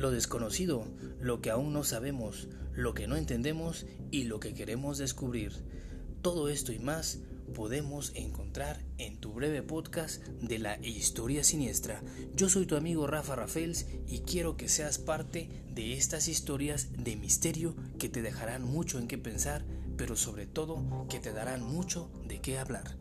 lo desconocido, lo que aún no sabemos, lo que no entendemos y lo que queremos descubrir. Todo esto y más podemos encontrar en tu breve podcast de la historia siniestra. Yo soy tu amigo Rafa Rafels y quiero que seas parte de estas historias de misterio que te dejarán mucho en qué pensar, pero sobre todo que te darán mucho de qué hablar.